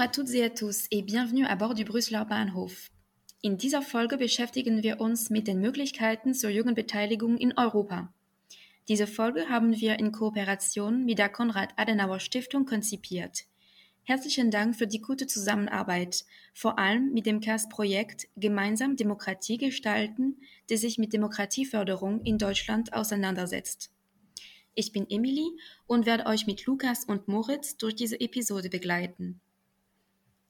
Bonjour à toutes et à tous et bienvenue à bord du Brüsseler Bahnhof. In dieser Folge beschäftigen wir uns mit den Möglichkeiten zur Jugendbeteiligung in Europa. Diese Folge haben wir in Kooperation mit der Konrad-Adenauer-Stiftung konzipiert. Herzlichen Dank für die gute Zusammenarbeit, vor allem mit dem CAS-Projekt Gemeinsam Demokratie gestalten, das sich mit Demokratieförderung in Deutschland auseinandersetzt. Ich bin Emily und werde euch mit Lukas und Moritz durch diese Episode begleiten.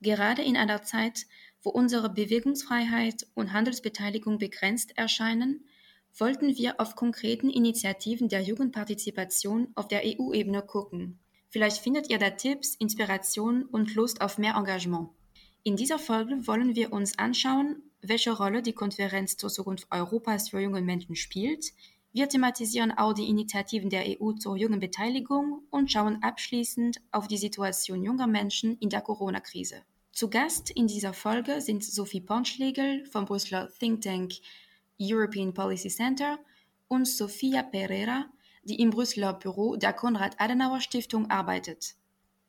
Gerade in einer Zeit, wo unsere Bewegungsfreiheit und Handelsbeteiligung begrenzt erscheinen, wollten wir auf konkreten Initiativen der Jugendpartizipation auf der EU-Ebene gucken. Vielleicht findet ihr da Tipps, Inspiration und Lust auf mehr Engagement. In dieser Folge wollen wir uns anschauen, welche Rolle die Konferenz zur Zukunft Europas für junge Menschen spielt. Wir thematisieren auch die Initiativen der EU zur Jugendbeteiligung und schauen abschließend auf die Situation junger Menschen in der Corona-Krise. Zu Gast in dieser Folge sind Sophie Pornschlegel vom Brüsseler Think Tank European Policy Center und Sofia Pereira, die im Brüsseler Büro der Konrad-Adenauer-Stiftung arbeitet.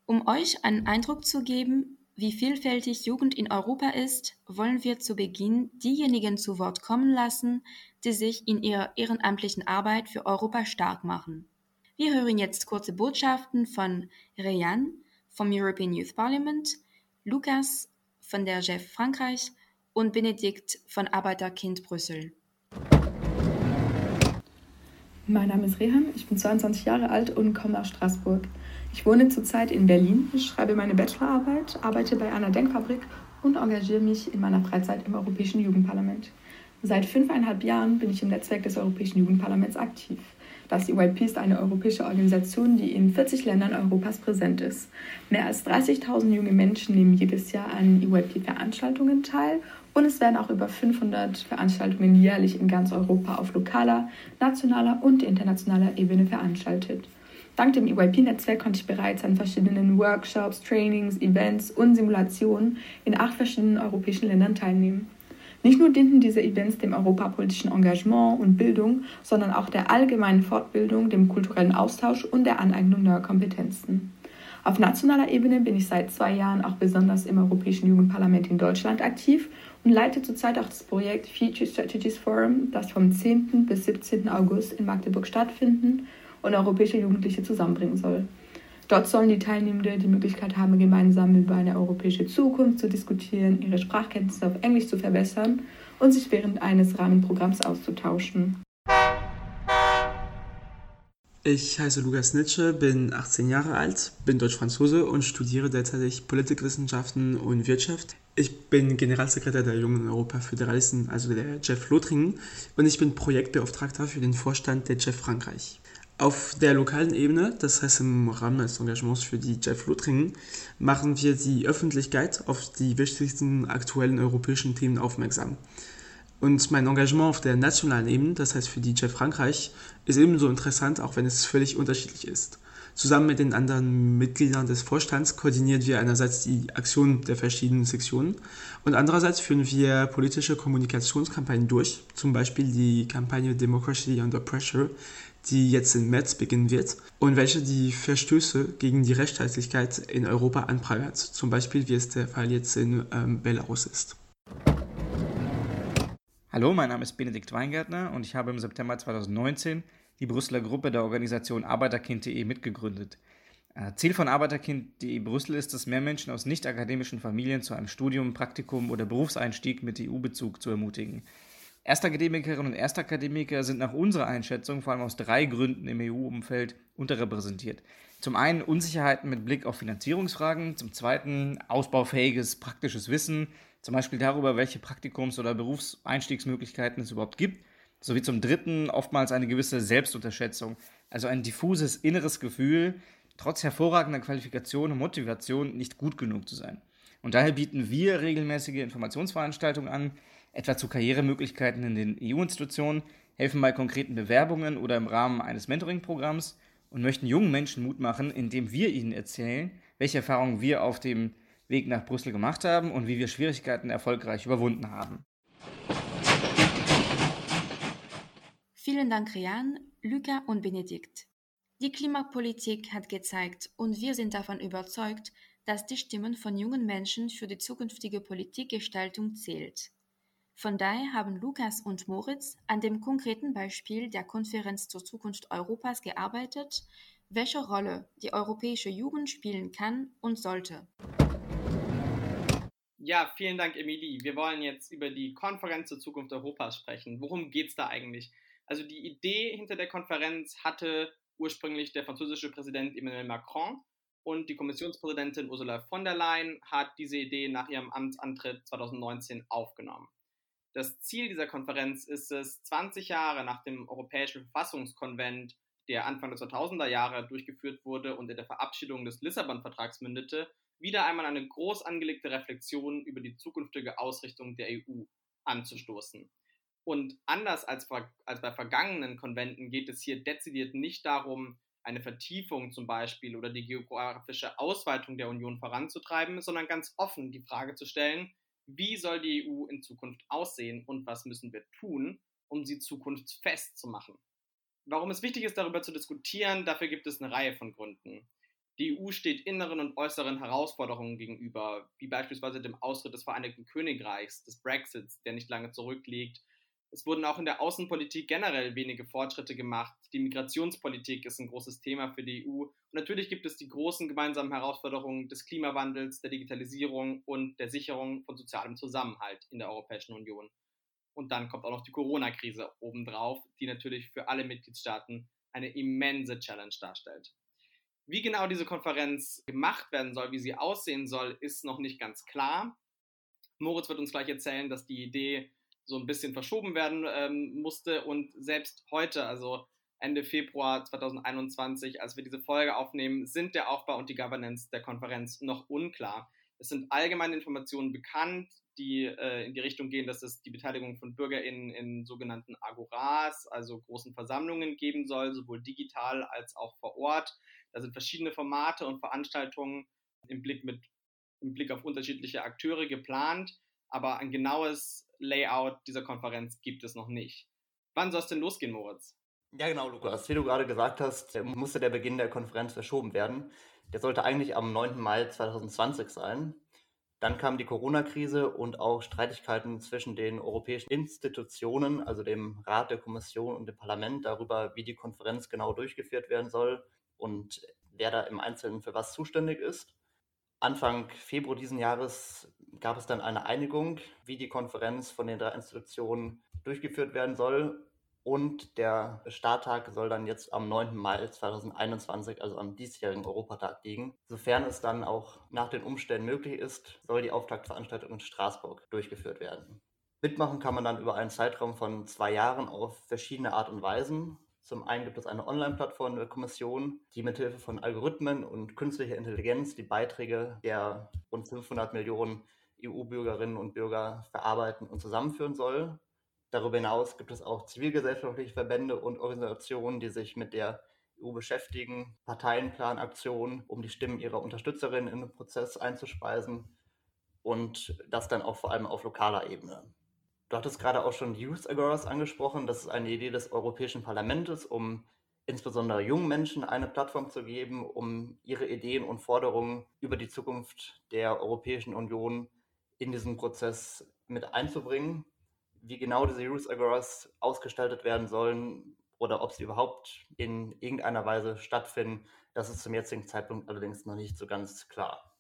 Um euch einen Eindruck zu geben, wie vielfältig Jugend in Europa ist, wollen wir zu Beginn diejenigen zu Wort kommen lassen, die sich in ihrer ehrenamtlichen Arbeit für Europa stark machen. Wir hören jetzt kurze Botschaften von Reyan vom European Youth Parliament, Lukas von der Jeff Frankreich und Benedikt von Arbeiterkind Brüssel. Mein Name ist Rehan, ich bin 22 Jahre alt und komme aus Straßburg. Ich wohne zurzeit in Berlin, schreibe meine Bachelorarbeit, arbeite bei einer Denkfabrik und engagiere mich in meiner Freizeit im Europäischen Jugendparlament. Seit fünfeinhalb Jahren bin ich im Netzwerk des Europäischen Jugendparlaments aktiv. Das EYP ist eine europäische Organisation, die in 40 Ländern Europas präsent ist. Mehr als 30.000 junge Menschen nehmen jedes Jahr an EYP-Veranstaltungen teil und es werden auch über 500 Veranstaltungen jährlich in ganz Europa auf lokaler, nationaler und internationaler Ebene veranstaltet. Dank dem EYP-Netzwerk konnte ich bereits an verschiedenen Workshops, Trainings, Events und Simulationen in acht verschiedenen europäischen Ländern teilnehmen. Nicht nur dienten diese Events dem europapolitischen Engagement und Bildung, sondern auch der allgemeinen Fortbildung, dem kulturellen Austausch und der Aneignung neuer Kompetenzen. Auf nationaler Ebene bin ich seit zwei Jahren auch besonders im Europäischen Jugendparlament in Deutschland aktiv und leite zurzeit auch das Projekt Future Strategies Forum, das vom 10. bis 17. August in Magdeburg stattfinden und europäische Jugendliche zusammenbringen soll. Dort sollen die Teilnehmenden die Möglichkeit haben, gemeinsam über eine europäische Zukunft zu diskutieren, ihre Sprachkenntnisse auf Englisch zu verbessern und sich während eines Rahmenprogramms auszutauschen. Ich heiße Lukas Nitsche, bin 18 Jahre alt, bin Deutsch-Franzose und studiere derzeit Politikwissenschaften und Wirtschaft. Ich bin Generalsekretär der Jungen Europa-Föderalisten, also der Jeff Lothringen, und ich bin Projektbeauftragter für den Vorstand der Jeff Frankreich. Auf der lokalen Ebene, das heißt im Rahmen des Engagements für die Jeff Lothringen, machen wir die Öffentlichkeit auf die wichtigsten aktuellen europäischen Themen aufmerksam. Und mein Engagement auf der nationalen Ebene, das heißt für die Jeff Frankreich, ist ebenso interessant, auch wenn es völlig unterschiedlich ist. Zusammen mit den anderen Mitgliedern des Vorstands koordinieren wir einerseits die Aktionen der verschiedenen Sektionen und andererseits führen wir politische Kommunikationskampagnen durch, zum Beispiel die Kampagne Democracy Under Pressure, die jetzt im März beginnen wird und welche die Verstöße gegen die Rechtsstaatlichkeit in Europa anprangert, zum Beispiel wie es der Fall jetzt in ähm, Belarus ist. Hallo, mein Name ist Benedikt Weingärtner und ich habe im September 2019 die Brüsseler Gruppe der Organisation Arbeiterkind.de mitgegründet. Äh, Ziel von Arbeiterkind.de Brüssel ist es, mehr Menschen aus nicht akademischen Familien zu einem Studium, Praktikum oder Berufseinstieg mit EU-Bezug zu ermutigen. Erstakademikerinnen und Erstakademiker sind nach unserer Einschätzung vor allem aus drei Gründen im EU-Umfeld unterrepräsentiert. Zum einen Unsicherheiten mit Blick auf Finanzierungsfragen, zum zweiten ausbaufähiges praktisches Wissen, zum Beispiel darüber, welche Praktikums- oder Berufseinstiegsmöglichkeiten es überhaupt gibt, sowie zum Dritten oftmals eine gewisse Selbstunterschätzung, also ein diffuses inneres Gefühl, trotz hervorragender Qualifikation und Motivation nicht gut genug zu sein. Und daher bieten wir regelmäßige Informationsveranstaltungen an, etwa zu Karrieremöglichkeiten in den EU-Institutionen, helfen bei konkreten Bewerbungen oder im Rahmen eines Mentoring-Programms und möchten jungen Menschen Mut machen, indem wir ihnen erzählen, welche Erfahrungen wir auf dem Weg nach Brüssel gemacht haben und wie wir Schwierigkeiten erfolgreich überwunden haben. Vielen Dank, Rian, Luca und Benedikt. Die Klimapolitik hat gezeigt und wir sind davon überzeugt, dass die Stimmen von jungen Menschen für die zukünftige Politikgestaltung zählt. Von daher haben Lukas und Moritz an dem konkreten Beispiel der Konferenz zur Zukunft Europas gearbeitet, welche Rolle die europäische Jugend spielen kann und sollte. Ja, vielen Dank, Emilie. Wir wollen jetzt über die Konferenz zur Zukunft Europas sprechen. Worum geht es da eigentlich? Also die Idee hinter der Konferenz hatte ursprünglich der französische Präsident Emmanuel Macron und die Kommissionspräsidentin Ursula von der Leyen hat diese Idee nach ihrem Amtsantritt 2019 aufgenommen. Das Ziel dieser Konferenz ist es, 20 Jahre nach dem Europäischen Verfassungskonvent, der Anfang der 2000er Jahre durchgeführt wurde und in der Verabschiedung des Lissabon-Vertrags mündete, wieder einmal eine groß angelegte Reflexion über die zukünftige Ausrichtung der EU anzustoßen. Und anders als, als bei vergangenen Konventen geht es hier dezidiert nicht darum, eine Vertiefung zum Beispiel oder die geografische Ausweitung der Union voranzutreiben, sondern ganz offen die Frage zu stellen, wie soll die EU in Zukunft aussehen und was müssen wir tun, um sie zukunftsfest zu machen. Warum es wichtig ist, darüber zu diskutieren, dafür gibt es eine Reihe von Gründen. Die EU steht inneren und äußeren Herausforderungen gegenüber, wie beispielsweise dem Austritt des Vereinigten Königreichs, des Brexits, der nicht lange zurückliegt, es wurden auch in der Außenpolitik generell wenige Fortschritte gemacht. Die Migrationspolitik ist ein großes Thema für die EU. Und natürlich gibt es die großen gemeinsamen Herausforderungen des Klimawandels, der Digitalisierung und der Sicherung von sozialem Zusammenhalt in der Europäischen Union. Und dann kommt auch noch die Corona-Krise obendrauf, die natürlich für alle Mitgliedstaaten eine immense Challenge darstellt. Wie genau diese Konferenz gemacht werden soll, wie sie aussehen soll, ist noch nicht ganz klar. Moritz wird uns gleich erzählen, dass die Idee so ein bisschen verschoben werden ähm, musste. Und selbst heute, also Ende Februar 2021, als wir diese Folge aufnehmen, sind der Aufbau und die Governance der Konferenz noch unklar. Es sind allgemeine Informationen bekannt, die äh, in die Richtung gehen, dass es die Beteiligung von BürgerInnen in sogenannten Agoras, also großen Versammlungen geben soll, sowohl digital als auch vor Ort. Da sind verschiedene Formate und Veranstaltungen im Blick, mit, im Blick auf unterschiedliche Akteure geplant, aber ein genaues Layout dieser Konferenz gibt es noch nicht. Wann soll es denn losgehen, Moritz? Ja, genau, Lukas. Wie du gerade gesagt hast, musste der Beginn der Konferenz verschoben werden. Der sollte eigentlich am 9. Mai 2020 sein. Dann kam die Corona-Krise und auch Streitigkeiten zwischen den europäischen Institutionen, also dem Rat, der Kommission und dem Parlament, darüber, wie die Konferenz genau durchgeführt werden soll und wer da im Einzelnen für was zuständig ist. Anfang Februar diesen Jahres gab es dann eine Einigung, wie die Konferenz von den drei Institutionen durchgeführt werden soll. Und der Starttag soll dann jetzt am 9. Mai 2021, also am diesjährigen Europatag liegen. Sofern es dann auch nach den Umständen möglich ist, soll die Auftaktveranstaltung in Straßburg durchgeführt werden. Mitmachen kann man dann über einen Zeitraum von zwei Jahren auf verschiedene Art und Weisen. Zum einen gibt es eine Online-Plattform der Kommission, die mithilfe von Algorithmen und künstlicher Intelligenz die Beiträge der rund 500 Millionen EU-Bürgerinnen und Bürger verarbeiten und zusammenführen soll. Darüber hinaus gibt es auch zivilgesellschaftliche Verbände und Organisationen, die sich mit der EU beschäftigen, Parteienplanaktionen, um die Stimmen ihrer Unterstützerinnen in den Prozess einzuspeisen und das dann auch vor allem auf lokaler Ebene. Du hattest gerade auch schon Youth Agoras angesprochen. Das ist eine Idee des Europäischen Parlaments, um insbesondere jungen Menschen eine Plattform zu geben, um ihre Ideen und Forderungen über die Zukunft der Europäischen Union in diesen Prozess mit einzubringen. Wie genau diese Youth Agoras ausgestaltet werden sollen oder ob sie überhaupt in irgendeiner Weise stattfinden, das ist zum jetzigen Zeitpunkt allerdings noch nicht so ganz klar.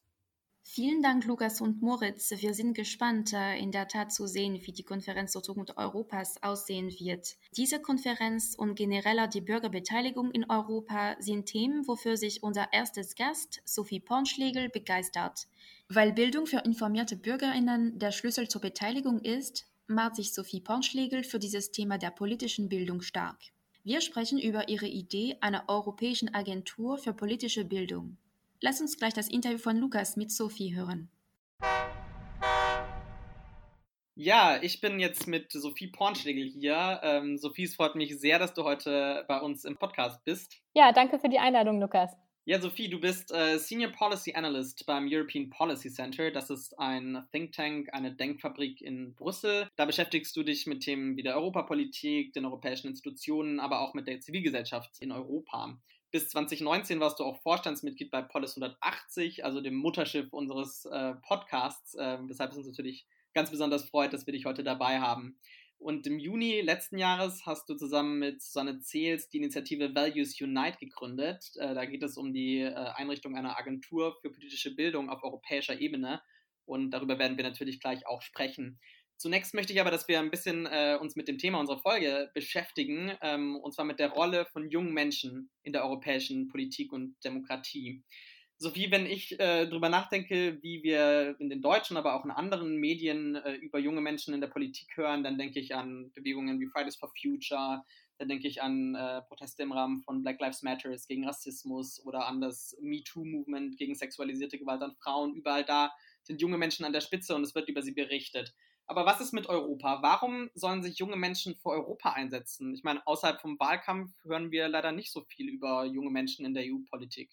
Vielen Dank, Lukas und Moritz. Wir sind gespannt, äh, in der Tat zu sehen, wie die Konferenz zur Zukunft Europas aussehen wird. Diese Konferenz und genereller die Bürgerbeteiligung in Europa sind Themen, wofür sich unser erstes Gast, Sophie Pornschlegel, begeistert. Weil Bildung für informierte BürgerInnen der Schlüssel zur Beteiligung ist, macht sich Sophie Pornschlegel für dieses Thema der politischen Bildung stark. Wir sprechen über ihre Idee einer europäischen Agentur für politische Bildung. Lass uns gleich das Interview von Lukas mit Sophie hören. Ja, ich bin jetzt mit Sophie Pornschlegel hier. Ähm, Sophie, es freut mich sehr, dass du heute bei uns im Podcast bist. Ja, danke für die Einladung, Lukas. Ja, Sophie, du bist äh, Senior Policy Analyst beim European Policy Center. Das ist ein Think Tank, eine Denkfabrik in Brüssel. Da beschäftigst du dich mit Themen wie der Europapolitik, den europäischen Institutionen, aber auch mit der Zivilgesellschaft in Europa. Bis 2019 warst du auch Vorstandsmitglied bei Polis 180, also dem Mutterschiff unseres äh, Podcasts, äh, weshalb es uns natürlich ganz besonders freut, dass wir dich heute dabei haben. Und im Juni letzten Jahres hast du zusammen mit Susanne Zehls die Initiative Values Unite gegründet. Äh, da geht es um die äh, Einrichtung einer Agentur für politische Bildung auf europäischer Ebene. Und darüber werden wir natürlich gleich auch sprechen. Zunächst möchte ich aber, dass wir ein bisschen äh, uns mit dem Thema unserer Folge beschäftigen, ähm, und zwar mit der Rolle von jungen Menschen in der europäischen Politik und Demokratie. Sophie, wenn ich äh, darüber nachdenke, wie wir in den deutschen, aber auch in anderen Medien äh, über junge Menschen in der Politik hören, dann denke ich an Bewegungen wie Fridays for Future, dann denke ich an äh, Proteste im Rahmen von Black Lives Matter gegen Rassismus oder an das MeToo-Movement gegen sexualisierte Gewalt an Frauen. Überall da sind junge Menschen an der Spitze und es wird über sie berichtet. Aber was ist mit Europa? Warum sollen sich junge Menschen für Europa einsetzen? Ich meine, außerhalb vom Wahlkampf hören wir leider nicht so viel über junge Menschen in der EU-Politik.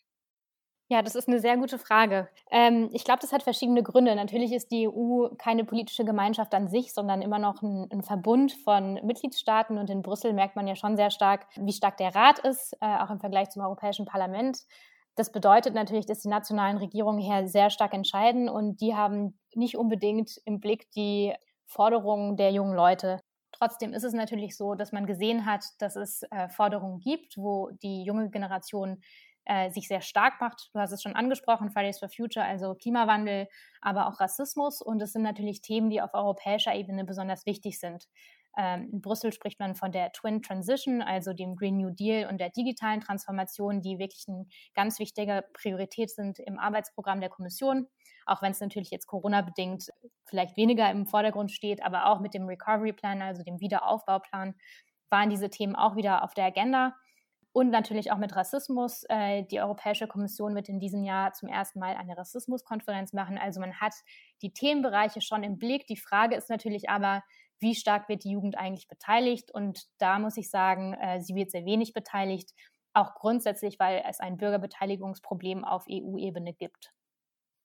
Ja, das ist eine sehr gute Frage. Ähm, ich glaube, das hat verschiedene Gründe. Natürlich ist die EU keine politische Gemeinschaft an sich, sondern immer noch ein, ein, Verbund von Mitgliedstaaten. Und in Brüssel merkt man ja schon sehr stark, wie stark der Rat ist, äh, auch im Vergleich zum Europäischen Parlament. Das bedeutet natürlich, dass die nationalen Regierungen hier sehr stark entscheiden und die haben nicht unbedingt im Blick die Forderungen der jungen Leute. Trotzdem ist es natürlich so, dass man gesehen hat, dass es äh, Forderungen gibt, wo die junge Generation äh, sich sehr stark macht. Du hast es schon angesprochen, Fridays for Future, also Klimawandel, aber auch Rassismus. Und es sind natürlich Themen, die auf europäischer Ebene besonders wichtig sind. Ähm, in Brüssel spricht man von der Twin Transition, also dem Green New Deal und der digitalen Transformation, die wirklich eine ganz wichtige Priorität sind im Arbeitsprogramm der Kommission, auch wenn es natürlich jetzt Corona-bedingt vielleicht weniger im Vordergrund steht, aber auch mit dem Recovery Plan, also dem Wiederaufbauplan, waren diese Themen auch wieder auf der Agenda. Und natürlich auch mit Rassismus. Äh, die Europäische Kommission wird in diesem Jahr zum ersten Mal eine Rassismuskonferenz machen. Also man hat die Themenbereiche schon im Blick. Die Frage ist natürlich aber, wie stark wird die Jugend eigentlich beteiligt? Und da muss ich sagen, äh, sie wird sehr wenig beteiligt, auch grundsätzlich, weil es ein Bürgerbeteiligungsproblem auf EU-Ebene gibt.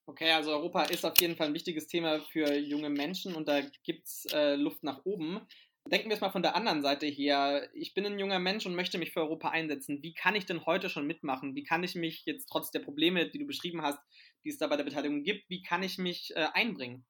Okay, also Europa ist auf jeden Fall ein wichtiges Thema für junge Menschen und da gibt es äh, Luft nach oben. Denken wir es mal von der anderen Seite her. Ich bin ein junger Mensch und möchte mich für Europa einsetzen. Wie kann ich denn heute schon mitmachen? Wie kann ich mich jetzt trotz der Probleme, die du beschrieben hast, die es da bei der Beteiligung gibt, wie kann ich mich äh, einbringen?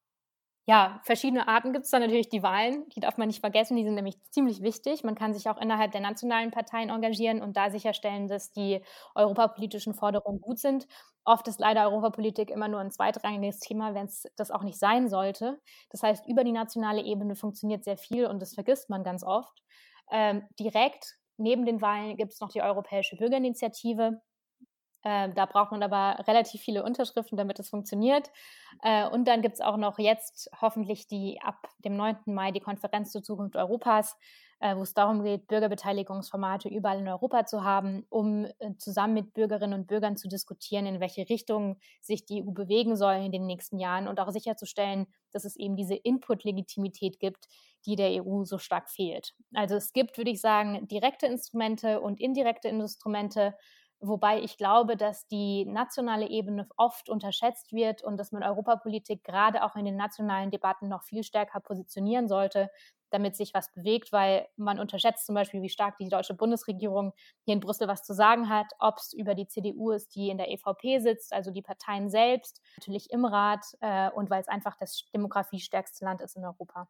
Ja, verschiedene Arten gibt es da natürlich die Wahlen, die darf man nicht vergessen, die sind nämlich ziemlich wichtig. Man kann sich auch innerhalb der nationalen Parteien engagieren und da sicherstellen, dass die europapolitischen Forderungen gut sind. Oft ist leider Europapolitik immer nur ein zweitrangiges Thema, wenn es das auch nicht sein sollte. Das heißt, über die nationale Ebene funktioniert sehr viel und das vergisst man ganz oft. Ähm, direkt neben den Wahlen gibt es noch die Europäische Bürgerinitiative. Äh, da braucht man aber relativ viele Unterschriften, damit es funktioniert. Äh, und dann gibt es auch noch jetzt hoffentlich die ab dem 9. Mai die Konferenz zur Zukunft Europas, äh, wo es darum geht, Bürgerbeteiligungsformate überall in Europa zu haben, um äh, zusammen mit Bürgerinnen und Bürgern zu diskutieren, in welche Richtung sich die EU bewegen soll in den nächsten Jahren und auch sicherzustellen, dass es eben diese Input-Legitimität gibt, die der EU so stark fehlt. Also es gibt, würde ich sagen, direkte Instrumente und indirekte Instrumente, Wobei ich glaube, dass die nationale Ebene oft unterschätzt wird und dass man Europapolitik gerade auch in den nationalen Debatten noch viel stärker positionieren sollte, damit sich was bewegt, weil man unterschätzt zum Beispiel, wie stark die deutsche Bundesregierung hier in Brüssel was zu sagen hat, ob es über die CDU ist, die in der EVP sitzt, also die Parteien selbst, natürlich im Rat äh, und weil es einfach das demografiestärkste Land ist in Europa.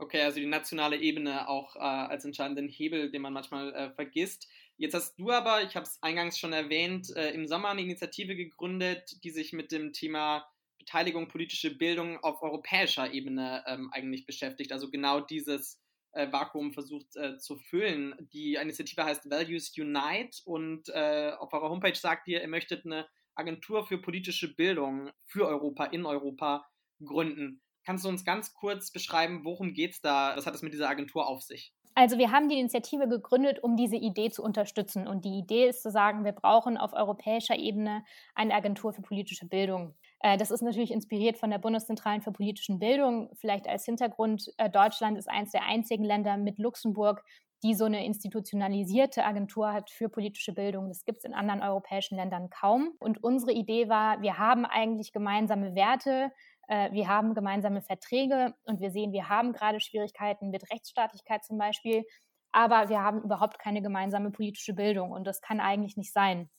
Okay, also die nationale Ebene auch äh, als entscheidenden Hebel, den man manchmal äh, vergisst. Jetzt hast du aber, ich habe es eingangs schon erwähnt, äh, im Sommer eine Initiative gegründet, die sich mit dem Thema Beteiligung, politische Bildung auf europäischer Ebene ähm, eigentlich beschäftigt. Also genau dieses äh, Vakuum versucht äh, zu füllen. Die Initiative heißt Values Unite und äh, auf eurer Homepage sagt ihr, ihr möchtet eine Agentur für politische Bildung für Europa, in Europa gründen. Kannst du uns ganz kurz beschreiben, worum geht es da? Was hat es mit dieser Agentur auf sich? Also wir haben die Initiative gegründet, um diese Idee zu unterstützen. Und die Idee ist zu sagen, wir brauchen auf europäischer Ebene eine Agentur für politische Bildung. Äh, das ist natürlich inspiriert von der Bundeszentralen für politische Bildung. Vielleicht als Hintergrund, äh, Deutschland ist eines der einzigen Länder mit Luxemburg, die so eine institutionalisierte Agentur hat für politische Bildung. Das gibt es in anderen europäischen Ländern kaum. Und unsere Idee war, wir haben eigentlich gemeinsame Werte, äh, wir haben gemeinsame Verträge und wir sehen, wir haben gerade Schwierigkeiten mit Rechtsstaatlichkeit zum Beispiel. aber wir haben überhaupt keine gemeinsame politische Bildung und das kann eigentlich nicht sein.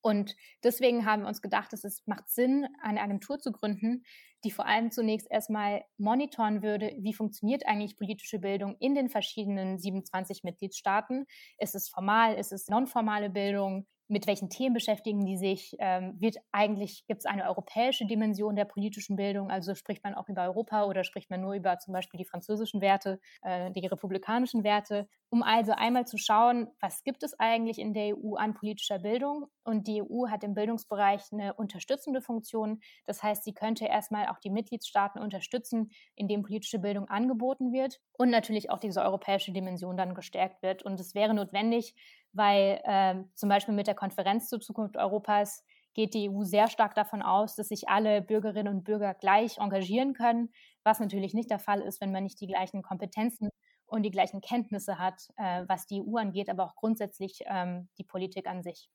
Und deswegen haben wir uns gedacht, dass es macht Sinn, eine Agentur zu gründen, die vor allem zunächst erstmal monitoren würde, wie funktioniert eigentlich politische Bildung in den verschiedenen 27 Mitgliedstaaten. Ist es formal, ist es nonformale Bildung? Mit welchen Themen beschäftigen die sich? Ähm, wird eigentlich, gibt es eine europäische Dimension der politischen Bildung? Also spricht man auch über Europa oder spricht man nur über zum Beispiel die französischen Werte, äh, die republikanischen Werte? Um also einmal zu schauen, was gibt es eigentlich in der EU an politischer Bildung? Und die EU hat im Bildungsbereich eine unterstützende Funktion. Das heißt, sie könnte erstmal auch die Mitgliedstaaten unterstützen, indem politische Bildung angeboten wird und natürlich auch diese europäische Dimension dann gestärkt wird. Und es wäre notwendig, weil äh, zum Beispiel mit der Konferenz zur Zukunft Europas geht die EU sehr stark davon aus, dass sich alle Bürgerinnen und Bürger gleich engagieren können, was natürlich nicht der Fall ist, wenn man nicht die gleichen Kompetenzen und die gleichen Kenntnisse hat, äh, was die EU angeht, aber auch grundsätzlich ähm, die Politik an sich.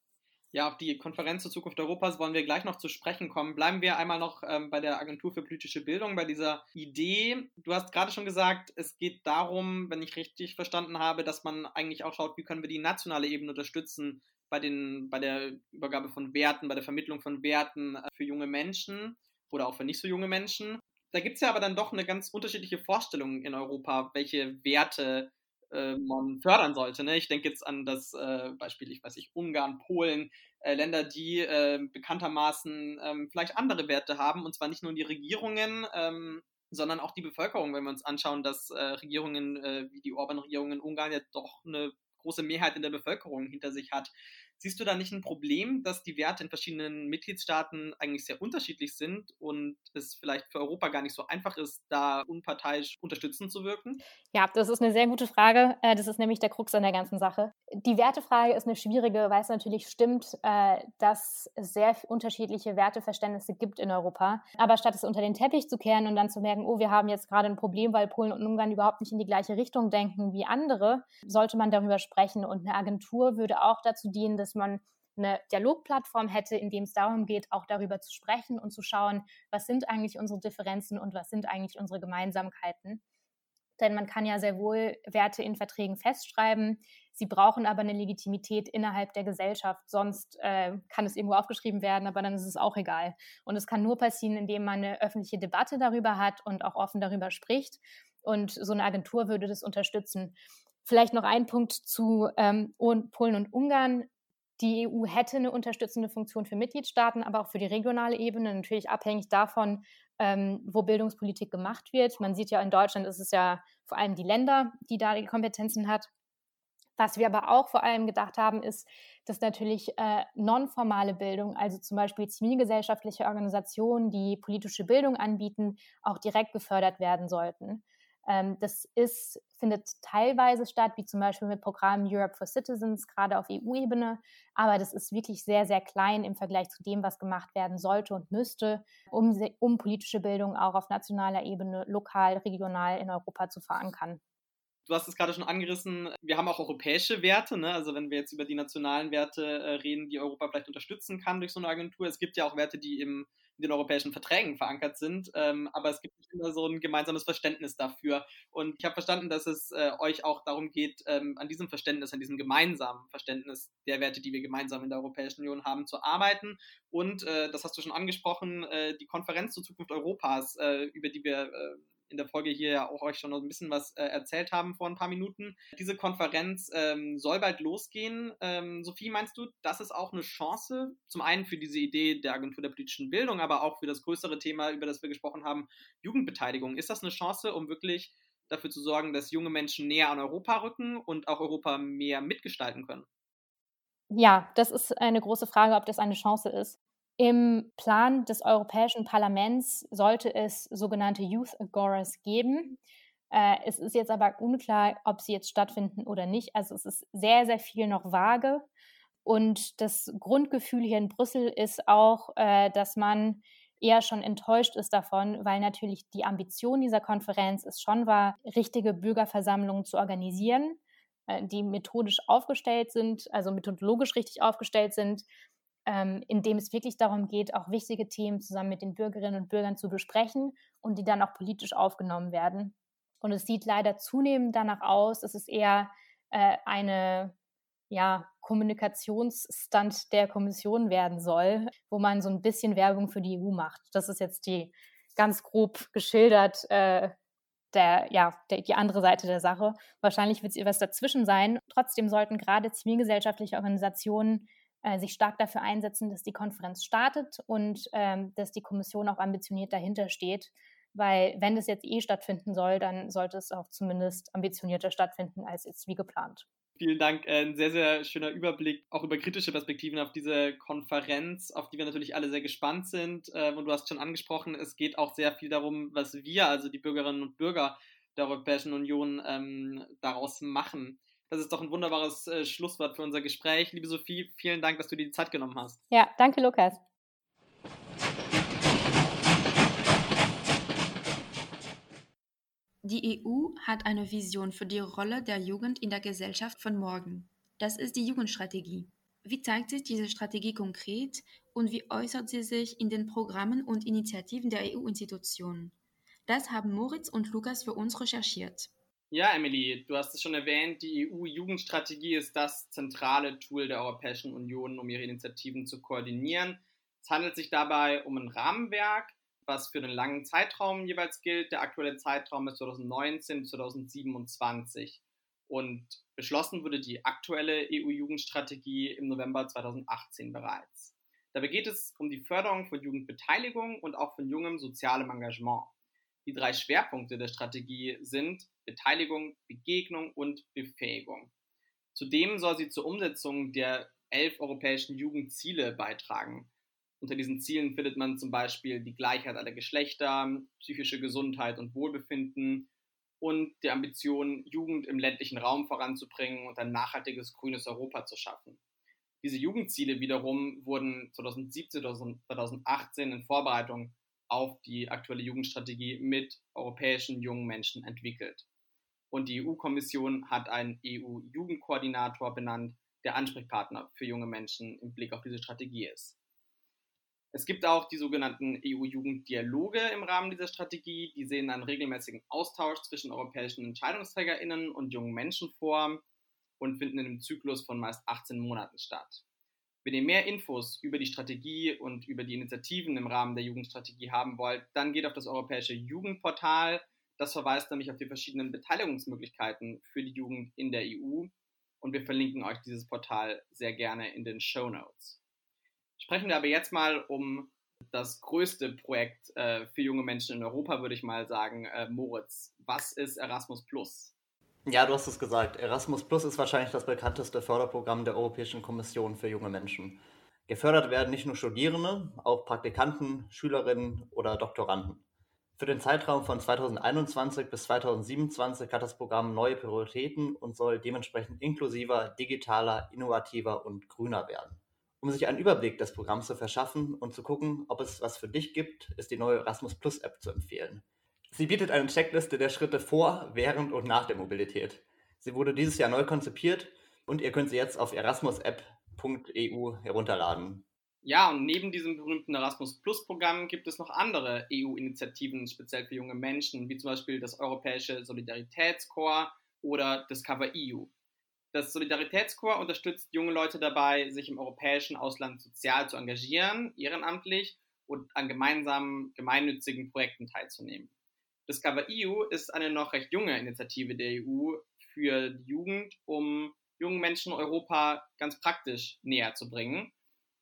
Ja, auf die Konferenz zur Zukunft Europas wollen wir gleich noch zu sprechen kommen. Bleiben wir einmal noch ähm, bei der Agentur für politische Bildung, bei dieser Idee. Du hast gerade schon gesagt, es geht darum, wenn ich richtig verstanden habe, dass man eigentlich auch schaut, wie können wir die nationale Ebene unterstützen bei, den, bei der Übergabe von Werten, bei der Vermittlung von Werten äh, für junge Menschen oder auch für nicht so junge Menschen. Da gibt es ja aber dann doch eine ganz unterschiedliche Vorstellung in Europa, welche Werte äh, man fördern sollte. Ne? Ich denke jetzt an das äh, Beispiel, ich weiß nicht, Ungarn, Polen, äh, Länder, die äh, bekanntermaßen ähm, vielleicht andere Werte haben, und zwar nicht nur die Regierungen, ähm, sondern auch die Bevölkerung, wenn wir uns anschauen, dass äh, Regierungen äh, wie die Orban-Regierung in Ungarn ja doch eine große Mehrheit in der Bevölkerung hinter sich hat. Siehst du da nicht ein Problem, dass die Werte in verschiedenen Mitgliedstaaten eigentlich sehr unterschiedlich sind und es vielleicht für Europa gar nicht so einfach ist, da unparteiisch unterstützend zu wirken? Ja, das ist eine sehr gute Frage. Äh, das ist nämlich der Krux an der ganzen Sache. Die Wertefrage ist eine schwierige, weil es natürlich stimmt, äh, dass es sehr unterschiedliche Werteverständnisse gibt in Europa. Aber statt es unter den Teppich zu kehren und dann zu merken, oh, wir haben jetzt gerade ein Problem, weil Polen und Ungarn überhaupt nicht in die gleiche Richtung denken wie andere, sollte man darüber sprechen. Und eine Agentur würde auch dazu dienen, dass dass man eine Dialogplattform hätte, in dem es darum geht, auch darüber zu sprechen und zu schauen, was sind eigentlich unsere Differenzen und was sind eigentlich unsere Gemeinsamkeiten. Denn man kann ja sehr wohl Werte in Verträgen festschreiben. Sie brauchen aber eine Legitimität innerhalb der Gesellschaft. Sonst äh, kann es irgendwo aufgeschrieben werden, aber dann ist es auch egal. Und es kann nur passieren, indem man eine öffentliche Debatte darüber hat und auch offen darüber spricht. Und so eine Agentur würde das unterstützen. Vielleicht noch ein Punkt zu ähm, Polen und Ungarn. Die EU hätte eine unterstützende Funktion für Mitgliedstaaten, aber auch für die regionale Ebene, natürlich abhängig davon, ähm, wo Bildungspolitik gemacht wird. Man sieht ja in Deutschland ist es ja vor allem die Länder, die da die Kompetenzen hat. Was wir aber auch vor allem gedacht haben, ist, dass natürlich äh, nonformale Bildung, also zum Beispiel zivilgesellschaftliche Organisationen, die politische Bildung anbieten, auch direkt gefördert werden sollten. Ähm, das ist, findet teilweise statt, wie zum Beispiel mit Programmen Europe for Citizens, gerade auf EU-Ebene. Aber das ist wirklich sehr, sehr klein im Vergleich zu dem, was gemacht werden sollte und müsste, um, um politische Bildung auch auf nationaler Ebene, lokal, regional in Europa zu verankern du hast es gerade schon angerissen, wir haben auch europäische Werte, ne? also wenn wir jetzt über die nationalen Werte äh, reden, die Europa vielleicht unterstützen kann durch so eine Agentur. Es gibt ja auch Werte, die im in den europäischen Verträgen verankert sind. Ähm, aber es gibt nicht immer so ein gemeinsames Verständnis dafür. Und ich habe verstanden, dass es äh, euch auch darum geht, ähm, an diesem Verständnis, an diesem gemeinsamen Verständnis der Werte, die wir gemeinsam in der Europäischen Union haben, zu arbeiten. Und äh, das hast du schon angesprochen, äh, die Konferenz zur Zukunft Europas, äh, über die wir in der Folge hier ja auch euch schon ein bisschen was äh, erzählt haben vor ein paar Minuten. Diese Konferenz ähm, soll bald losgehen. Ähm, Sophie, meinst du, das ist auch eine Chance, zum einen für diese Idee der Agentur der politischen Bildung, aber auch für das größere Thema, über das wir gesprochen haben, Jugendbeteiligung. Ist das eine Chance, um wirklich dafür zu sorgen, dass junge Menschen näher an Europa rücken und auch Europa mehr mitgestalten können? Ja, das ist eine große Frage, ob das eine Chance ist. Im Plan des Europäischen Parlaments sollte es sogenannte Youth Agoras geben. Äh, es ist jetzt aber unklar, ob sie jetzt stattfinden oder nicht. Also es ist sehr, sehr viel noch vage. Und das Grundgefühl hier in Brüssel ist auch, äh, dass man eher schon enttäuscht ist davon, weil natürlich die Ambition dieser Konferenz es schon war, richtige Bürgerversammlungen zu organisieren, äh, die methodisch aufgestellt sind, also methodologisch richtig aufgestellt sind, ähm, in dem es wirklich darum geht, auch wichtige Themen zusammen mit den Bürgerinnen und Bürgern zu besprechen und die dann auch politisch aufgenommen werden. Und es sieht leider zunehmend danach aus, dass es eher äh, eine ja, Kommunikationsstand der Kommission werden soll, wo man so ein bisschen Werbung für die EU macht. Das ist jetzt die ganz grob geschildert äh, der, ja, der, die andere Seite der Sache. Wahrscheinlich wird es etwas dazwischen sein. Trotzdem sollten gerade zivilgesellschaftliche Organisationen äh, sich stark dafür einsetzen, dass die Konferenz startet und ähm, dass die Kommission auch ambitioniert dahinter steht. Weil wenn es jetzt eh stattfinden soll, dann sollte es auch zumindest ambitionierter stattfinden als jetzt wie geplant. Vielen Dank. Äh, ein sehr, sehr schöner Überblick, auch über kritische Perspektiven auf diese Konferenz, auf die wir natürlich alle sehr gespannt sind. Äh, und du hast schon angesprochen, es geht auch sehr viel darum, was wir, also die Bürgerinnen und Bürger der Europäischen Union, ähm, daraus machen. Das ist doch ein wunderbares äh, Schlusswort für unser Gespräch. Liebe Sophie, vielen Dank, dass du dir die Zeit genommen hast. Ja, danke, Lukas. Die EU hat eine Vision für die Rolle der Jugend in der Gesellschaft von morgen. Das ist die Jugendstrategie. Wie zeigt sich diese Strategie konkret und wie äußert sie sich in den Programmen und Initiativen der EU-Institutionen? Das haben Moritz und Lukas für uns recherchiert. Ja, Emily, du hast es schon erwähnt, die EU-Jugendstrategie ist das zentrale Tool der Europäischen Union, um ihre Initiativen zu koordinieren. Es handelt sich dabei um ein Rahmenwerk, was für einen langen Zeitraum jeweils gilt. Der aktuelle Zeitraum ist 2019 bis 2027. Und beschlossen wurde die aktuelle EU-Jugendstrategie im November 2018 bereits. Dabei geht es um die Förderung von Jugendbeteiligung und auch von jungem sozialem Engagement. Die drei Schwerpunkte der Strategie sind Beteiligung, Begegnung und Befähigung. Zudem soll sie zur Umsetzung der elf europäischen Jugendziele beitragen. Unter diesen Zielen findet man zum Beispiel die Gleichheit aller Geschlechter, psychische Gesundheit und Wohlbefinden und die Ambition, Jugend im ländlichen Raum voranzubringen und ein nachhaltiges grünes Europa zu schaffen. Diese Jugendziele wiederum wurden 2017, 2018 in Vorbereitung auf die aktuelle Jugendstrategie mit europäischen jungen Menschen entwickelt. Und die EU-Kommission hat einen EU-Jugendkoordinator benannt, der Ansprechpartner für junge Menschen im Blick auf diese Strategie ist. Es gibt auch die sogenannten EU-Jugenddialoge im Rahmen dieser Strategie. Die sehen einen regelmäßigen Austausch zwischen europäischen EntscheidungsträgerInnen und jungen Menschen vor und finden in einem Zyklus von meist 18 Monaten statt. Wenn ihr mehr Infos über die Strategie und über die Initiativen im Rahmen der Jugendstrategie haben wollt, dann geht auf das Europäische Jugendportal. Das verweist nämlich auf die verschiedenen Beteiligungsmöglichkeiten für die Jugend in der EU. Und wir verlinken euch dieses Portal sehr gerne in den Show Notes. Sprechen wir aber jetzt mal um das größte Projekt äh, für junge Menschen in Europa, würde ich mal sagen. Äh, Moritz, was ist Erasmus Plus? Ja, du hast es gesagt. Erasmus Plus ist wahrscheinlich das bekannteste Förderprogramm der Europäischen Kommission für junge Menschen. Gefördert werden nicht nur Studierende, auch Praktikanten, Schülerinnen oder Doktoranden. Für den Zeitraum von 2021 bis 2027 hat das Programm neue Prioritäten und soll dementsprechend inklusiver, digitaler, innovativer und grüner werden. Um sich einen Überblick des Programms zu verschaffen und zu gucken, ob es was für dich gibt, ist die neue Erasmus Plus App zu empfehlen. Sie bietet eine Checkliste der Schritte vor, während und nach der Mobilität. Sie wurde dieses Jahr neu konzipiert und ihr könnt sie jetzt auf erasmusapp.eu herunterladen. Ja, und neben diesem berühmten Erasmus Plus Programm gibt es noch andere EU-Initiativen speziell für junge Menschen, wie zum Beispiel das Europäische Solidaritätskorps oder Discover EU. Das Solidaritätskorps unterstützt junge Leute dabei, sich im europäischen Ausland sozial zu engagieren, ehrenamtlich und an gemeinsamen gemeinnützigen Projekten teilzunehmen. Discover EU ist eine noch recht junge Initiative der EU für die Jugend, um jungen Menschen Europa ganz praktisch näher zu bringen.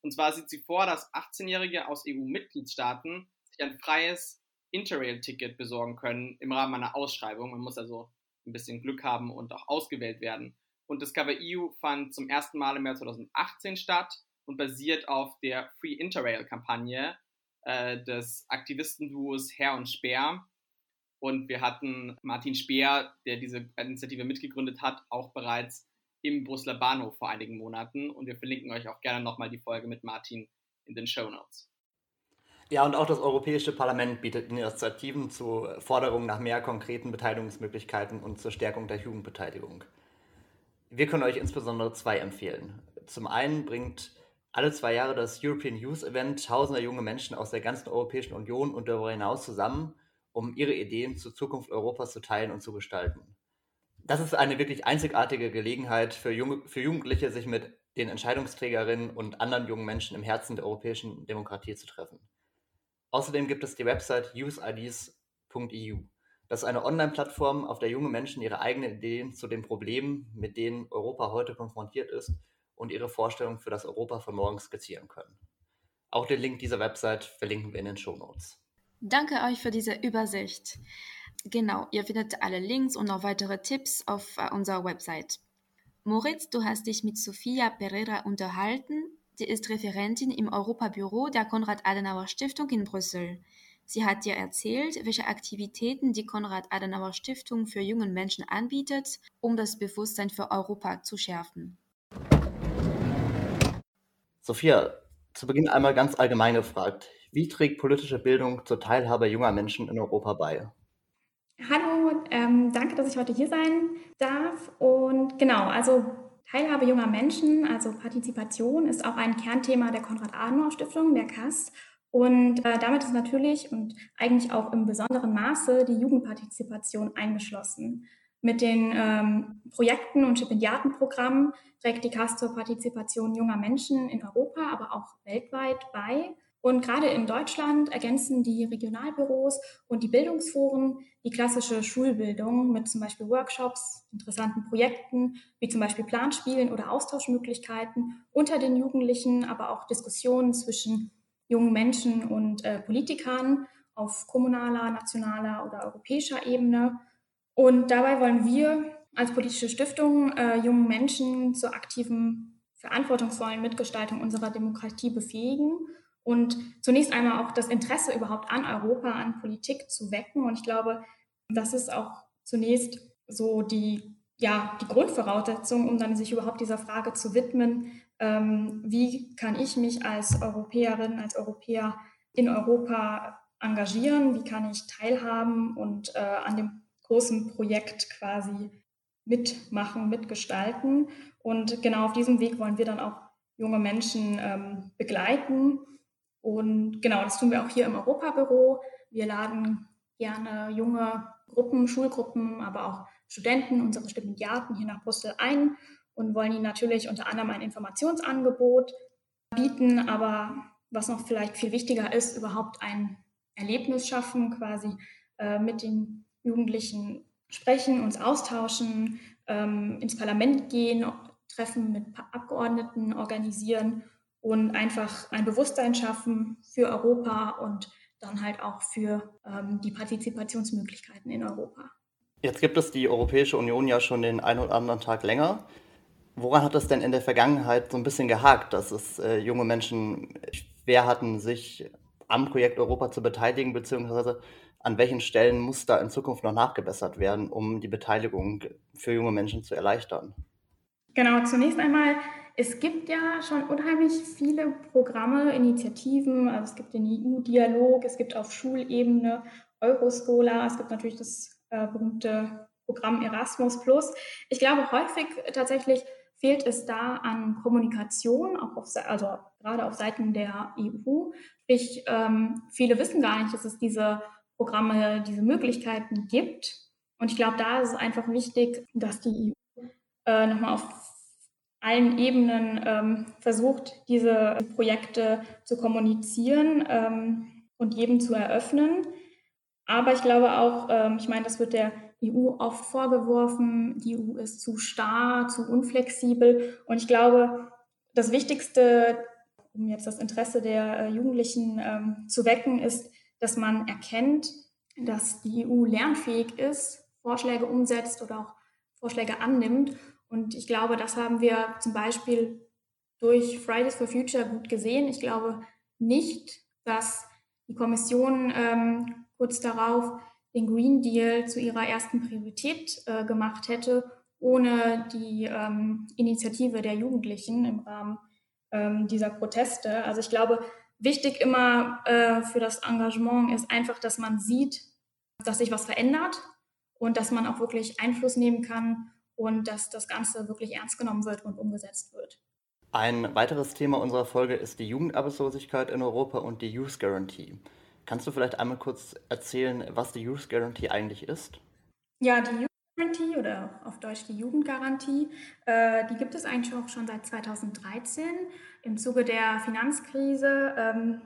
Und zwar sieht sie vor, dass 18-Jährige aus EU-Mitgliedstaaten sich ein freies Interrail-Ticket besorgen können im Rahmen einer Ausschreibung. Man muss also ein bisschen Glück haben und auch ausgewählt werden. Und Discover EU fand zum ersten Mal im Jahr 2018 statt und basiert auf der Free Interrail-Kampagne äh, des Aktivistenduos Herr und Speer. Und wir hatten Martin Speer, der diese Initiative mitgegründet hat, auch bereits im Brüsseler Bahnhof vor einigen Monaten. Und wir verlinken euch auch gerne nochmal die Folge mit Martin in den Show Notes. Ja, und auch das Europäische Parlament bietet Initiativen zur Forderung nach mehr konkreten Beteiligungsmöglichkeiten und zur Stärkung der Jugendbeteiligung. Wir können euch insbesondere zwei empfehlen. Zum einen bringt alle zwei Jahre das European Youth Event tausende junge Menschen aus der ganzen Europäischen Union und darüber hinaus zusammen, um ihre Ideen zur Zukunft Europas zu teilen und zu gestalten. Das ist eine wirklich einzigartige Gelegenheit für, Junge, für Jugendliche, sich mit den Entscheidungsträgerinnen und anderen jungen Menschen im Herzen der europäischen Demokratie zu treffen. Außerdem gibt es die Website useids.eu. Das ist eine Online-Plattform, auf der junge Menschen ihre eigenen Ideen zu den Problemen, mit denen Europa heute konfrontiert ist, und ihre Vorstellungen für das Europa von morgen skizzieren können. Auch den Link dieser Website verlinken wir in den Show Notes. Danke euch für diese Übersicht. Genau, ihr findet alle Links und noch weitere Tipps auf äh, unserer Website. Moritz, du hast dich mit Sofia Pereira unterhalten. Sie ist Referentin im Europabüro der Konrad-Adenauer-Stiftung in Brüssel. Sie hat dir erzählt, welche Aktivitäten die Konrad-Adenauer-Stiftung für junge Menschen anbietet, um das Bewusstsein für Europa zu schärfen. Sophia, zu Beginn einmal ganz allgemein gefragt. Wie trägt politische Bildung zur Teilhabe junger Menschen in Europa bei? Hallo, ähm, danke, dass ich heute hier sein darf. Und genau, also Teilhabe junger Menschen, also Partizipation, ist auch ein Kernthema der Konrad-Adenauer-Stiftung, der KAST. Und äh, damit ist natürlich und eigentlich auch im besonderen Maße die Jugendpartizipation eingeschlossen. Mit den ähm, Projekten und Stipendiatenprogrammen trägt die KAST zur Partizipation junger Menschen in Europa, aber auch weltweit bei. Und gerade in Deutschland ergänzen die Regionalbüros und die Bildungsforen die klassische Schulbildung mit zum Beispiel Workshops, interessanten Projekten wie zum Beispiel Planspielen oder Austauschmöglichkeiten unter den Jugendlichen, aber auch Diskussionen zwischen jungen Menschen und äh, Politikern auf kommunaler, nationaler oder europäischer Ebene. Und dabei wollen wir als politische Stiftung äh, jungen Menschen zur aktiven, verantwortungsvollen Mitgestaltung unserer Demokratie befähigen und zunächst einmal auch das Interesse überhaupt an Europa, an Politik zu wecken. Und ich glaube, das ist auch zunächst so die, ja, die Grundvoraussetzung, um dann sich überhaupt dieser Frage zu widmen, ähm, wie kann ich mich als Europäerin, als Europäer in Europa engagieren, wie kann ich teilhaben und äh, an dem großen Projekt quasi mitmachen, mitgestalten. Und genau auf diesem Weg wollen wir dann auch junge Menschen ähm, begleiten und genau, das tun wir auch hier im Europabüro. Wir laden gerne junge Gruppen, Schulgruppen, aber auch Studenten, unsere Stipendiaten hier nach Brüssel ein und wollen ihnen natürlich unter anderem ein Informationsangebot bieten, aber was noch vielleicht viel wichtiger ist, überhaupt ein Erlebnis schaffen, quasi äh, mit den Jugendlichen sprechen, uns austauschen, ähm, ins Parlament gehen, Treffen mit Abgeordneten organisieren und einfach ein Bewusstsein schaffen für Europa und dann halt auch für ähm, die Partizipationsmöglichkeiten in Europa. Jetzt gibt es die Europäische Union ja schon den einen oder anderen Tag länger. Woran hat es denn in der Vergangenheit so ein bisschen gehakt, dass es äh, junge Menschen schwer hatten, sich am Projekt Europa zu beteiligen, beziehungsweise an welchen Stellen muss da in Zukunft noch nachgebessert werden, um die Beteiligung für junge Menschen zu erleichtern? Genau, zunächst einmal es gibt ja schon unheimlich viele Programme, Initiativen. Also es gibt den EU-Dialog, es gibt auf Schulebene Euroscola, es gibt natürlich das äh, berühmte Programm Erasmus Plus. Ich glaube, häufig tatsächlich fehlt es da an Kommunikation, auch auf, also gerade auf Seiten der EU. Sprich, ähm, viele wissen gar nicht, dass es diese Programme, diese Möglichkeiten gibt. Und ich glaube, da ist es einfach wichtig, dass die EU äh, nochmal auf allen Ebenen ähm, versucht, diese Projekte zu kommunizieren ähm, und jedem zu eröffnen. Aber ich glaube auch, ähm, ich meine, das wird der EU oft vorgeworfen, die EU ist zu starr, zu unflexibel. Und ich glaube, das Wichtigste, um jetzt das Interesse der äh, Jugendlichen ähm, zu wecken, ist, dass man erkennt, dass die EU lernfähig ist, Vorschläge umsetzt oder auch Vorschläge annimmt und ich glaube, das haben wir zum Beispiel durch Fridays for Future gut gesehen. Ich glaube nicht, dass die Kommission ähm, kurz darauf den Green Deal zu ihrer ersten Priorität äh, gemacht hätte, ohne die ähm, Initiative der Jugendlichen im Rahmen ähm, dieser Proteste. Also ich glaube, wichtig immer äh, für das Engagement ist einfach, dass man sieht, dass sich was verändert und dass man auch wirklich Einfluss nehmen kann und dass das Ganze wirklich ernst genommen wird und umgesetzt wird. Ein weiteres Thema unserer Folge ist die Jugendarbeitslosigkeit in Europa und die Youth Guarantee. Kannst du vielleicht einmal kurz erzählen, was die Youth Guarantee eigentlich ist? Ja, die Youth Garantie oder auf Deutsch die Jugendgarantie. Äh, die gibt es eigentlich auch schon seit 2013. Im Zuge der Finanzkrise ähm,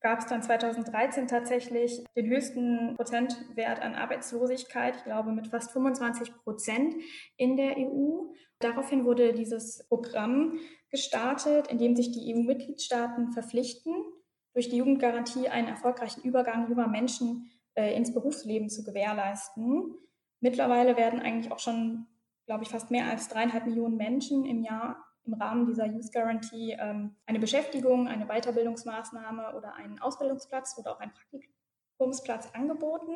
gab es dann 2013 tatsächlich den höchsten Prozentwert an Arbeitslosigkeit, ich glaube mit fast 25 Prozent in der EU. Daraufhin wurde dieses Programm gestartet, in dem sich die EU-Mitgliedstaaten verpflichten, durch die Jugendgarantie einen erfolgreichen Übergang junger Menschen äh, ins Berufsleben zu gewährleisten. Mittlerweile werden eigentlich auch schon, glaube ich, fast mehr als dreieinhalb Millionen Menschen im Jahr im Rahmen dieser Youth Guarantee ähm, eine Beschäftigung, eine Weiterbildungsmaßnahme oder einen Ausbildungsplatz oder auch einen Praktikumsplatz angeboten.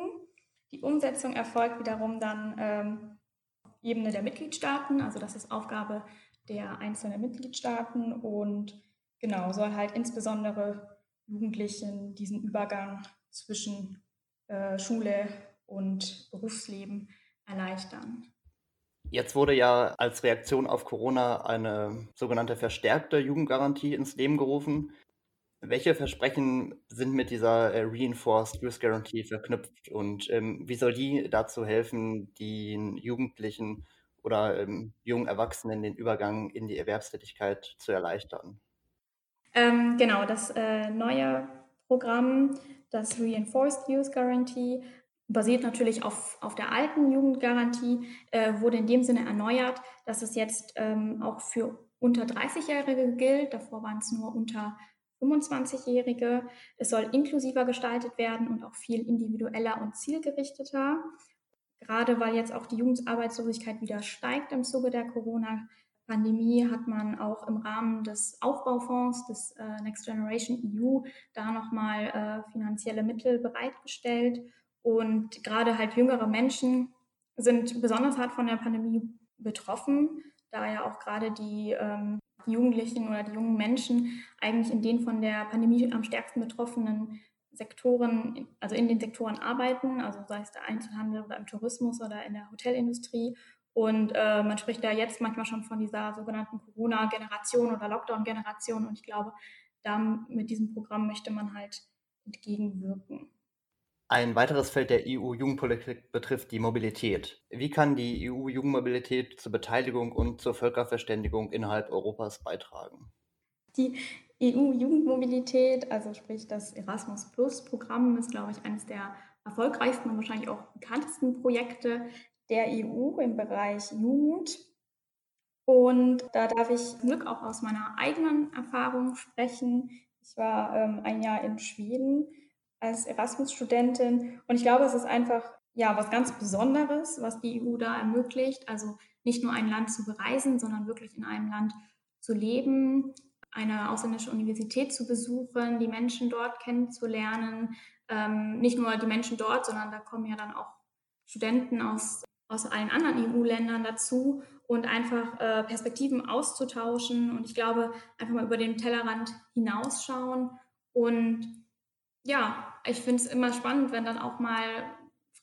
Die Umsetzung erfolgt wiederum dann ähm, auf Ebene der Mitgliedstaaten, also das ist Aufgabe der einzelnen Mitgliedstaaten und genau soll halt insbesondere Jugendlichen diesen Übergang zwischen äh, Schule und Berufsleben erleichtern. Jetzt wurde ja als Reaktion auf Corona eine sogenannte verstärkte Jugendgarantie ins Leben gerufen. Welche Versprechen sind mit dieser äh, Reinforced Youth Guarantee verknüpft und ähm, wie soll die dazu helfen, den Jugendlichen oder ähm, jungen Erwachsenen den Übergang in die Erwerbstätigkeit zu erleichtern? Ähm, genau, das äh, neue Programm, das Reinforced Youth Guarantee, basiert natürlich auf, auf der alten Jugendgarantie, äh, wurde in dem Sinne erneuert, dass es jetzt ähm, auch für unter 30-Jährige gilt. Davor waren es nur unter 25-Jährige. Es soll inklusiver gestaltet werden und auch viel individueller und zielgerichteter. Gerade weil jetzt auch die Jugendarbeitslosigkeit wieder steigt im Zuge der Corona-Pandemie, hat man auch im Rahmen des Aufbaufonds des äh, Next Generation EU da nochmal äh, finanzielle Mittel bereitgestellt und gerade halt jüngere Menschen sind besonders hart von der Pandemie betroffen, da ja auch gerade die, ähm, Jugendlichen oder die jungen Menschen eigentlich in den von der Pandemie am stärksten betroffenen Sektoren, also in den Sektoren arbeiten, also sei es der Einzelhandel oder im Tourismus oder in der Hotelindustrie. Und äh, man spricht da jetzt manchmal schon von dieser sogenannten Corona-Generation oder Lockdown-Generation. Und ich glaube, da mit diesem Programm möchte man halt entgegenwirken. Ein weiteres Feld der EU-Jugendpolitik betrifft die Mobilität. Wie kann die EU-Jugendmobilität zur Beteiligung und zur Völkerverständigung innerhalb Europas beitragen? Die EU-Jugendmobilität, also sprich das Erasmus Plus-Programm, ist, glaube ich, eines der erfolgreichsten und wahrscheinlich auch bekanntesten Projekte der EU im Bereich Jugend. Und da darf ich Glück auch aus meiner eigenen Erfahrung sprechen. Ich war ähm, ein Jahr in Schweden als Erasmus-Studentin. Und ich glaube, es ist einfach ja was ganz Besonderes, was die EU da ermöglicht. Also nicht nur ein Land zu bereisen, sondern wirklich in einem Land zu leben, eine ausländische Universität zu besuchen, die Menschen dort kennenzulernen. Ähm, nicht nur die Menschen dort, sondern da kommen ja dann auch Studenten aus, aus allen anderen EU-Ländern dazu und einfach äh, Perspektiven auszutauschen. Und ich glaube, einfach mal über den Tellerrand hinausschauen und ja, ich finde es immer spannend, wenn dann auch mal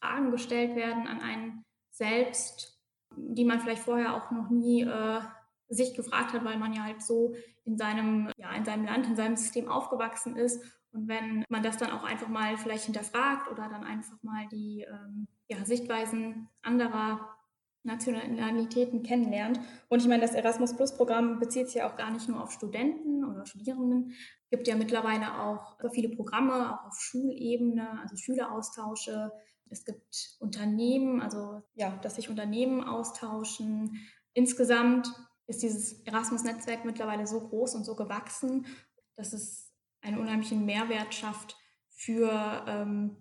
Fragen gestellt werden an einen selbst, die man vielleicht vorher auch noch nie äh, sich gefragt hat, weil man ja halt so in seinem, ja, in seinem Land, in seinem System aufgewachsen ist. Und wenn man das dann auch einfach mal vielleicht hinterfragt oder dann einfach mal die ähm, ja, Sichtweisen anderer Nationalitäten kennenlernt. Und ich meine, das Erasmus Plus Programm bezieht sich ja auch gar nicht nur auf Studenten oder Studierenden. Es gibt ja mittlerweile auch viele Programme, auch auf Schulebene, also Schüleraustausche. Es gibt Unternehmen, also ja, dass sich Unternehmen austauschen. Insgesamt ist dieses Erasmus-Netzwerk mittlerweile so groß und so gewachsen, dass es einen unheimlichen Mehrwert schafft für ähm,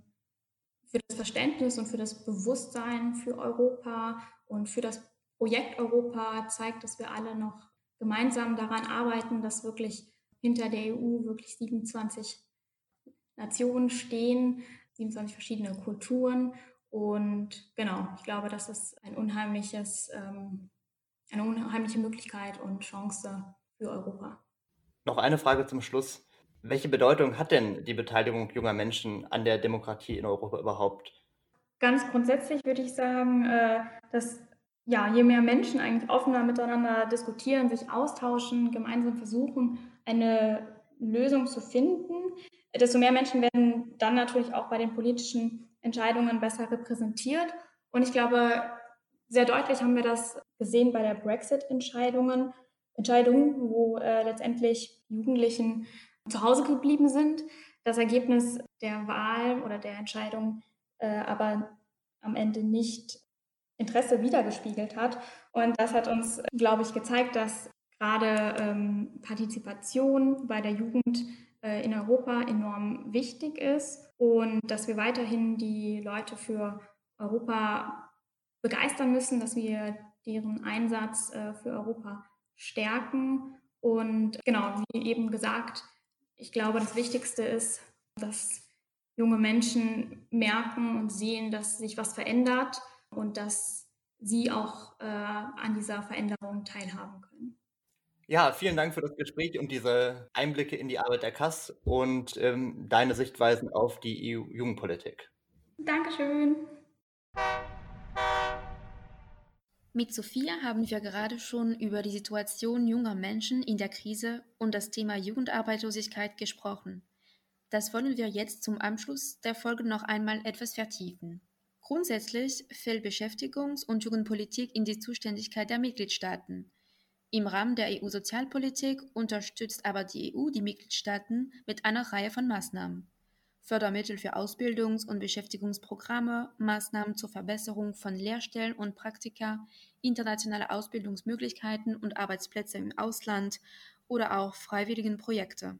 für das Verständnis und für das Bewusstsein für Europa und für das Projekt Europa zeigt, dass wir alle noch gemeinsam daran arbeiten, dass wirklich hinter der EU wirklich 27 Nationen stehen, 27 verschiedene Kulturen. Und genau, ich glaube, das ist ein unheimliches, ähm, eine unheimliche Möglichkeit und Chance für Europa. Noch eine Frage zum Schluss. Welche Bedeutung hat denn die Beteiligung junger Menschen an der Demokratie in Europa überhaupt? Ganz grundsätzlich würde ich sagen, äh, dass ja, je mehr Menschen eigentlich offener miteinander diskutieren, sich austauschen, gemeinsam versuchen, eine Lösung zu finden, desto mehr Menschen werden dann natürlich auch bei den politischen Entscheidungen besser repräsentiert. Und ich glaube, Sehr deutlich haben wir das gesehen bei der Brexit-Entscheidungen, Entscheidung, wo äh, letztendlich Jugendlichen zu Hause geblieben sind. Das Ergebnis der Wahl oder der Entscheidung aber am Ende nicht Interesse wiedergespiegelt hat. Und das hat uns, glaube ich, gezeigt, dass gerade ähm, Partizipation bei der Jugend äh, in Europa enorm wichtig ist und dass wir weiterhin die Leute für Europa begeistern müssen, dass wir deren Einsatz äh, für Europa stärken. Und genau, wie eben gesagt, ich glaube, das Wichtigste ist, dass junge Menschen merken und sehen, dass sich was verändert und dass sie auch äh, an dieser Veränderung teilhaben können. Ja, vielen Dank für das Gespräch und diese Einblicke in die Arbeit der KAS und ähm, deine Sichtweisen auf die EU-Jugendpolitik. Dankeschön. Mit Sophia haben wir gerade schon über die Situation junger Menschen in der Krise und das Thema Jugendarbeitslosigkeit gesprochen. Das wollen wir jetzt zum Abschluss der Folge noch einmal etwas vertiefen. Grundsätzlich fällt Beschäftigungs- und Jugendpolitik in die Zuständigkeit der Mitgliedstaaten. Im Rahmen der EU-Sozialpolitik unterstützt aber die EU die Mitgliedstaaten mit einer Reihe von Maßnahmen. Fördermittel für Ausbildungs- und Beschäftigungsprogramme, Maßnahmen zur Verbesserung von Lehrstellen und Praktika, internationale Ausbildungsmöglichkeiten und Arbeitsplätze im Ausland oder auch freiwilligen Projekte.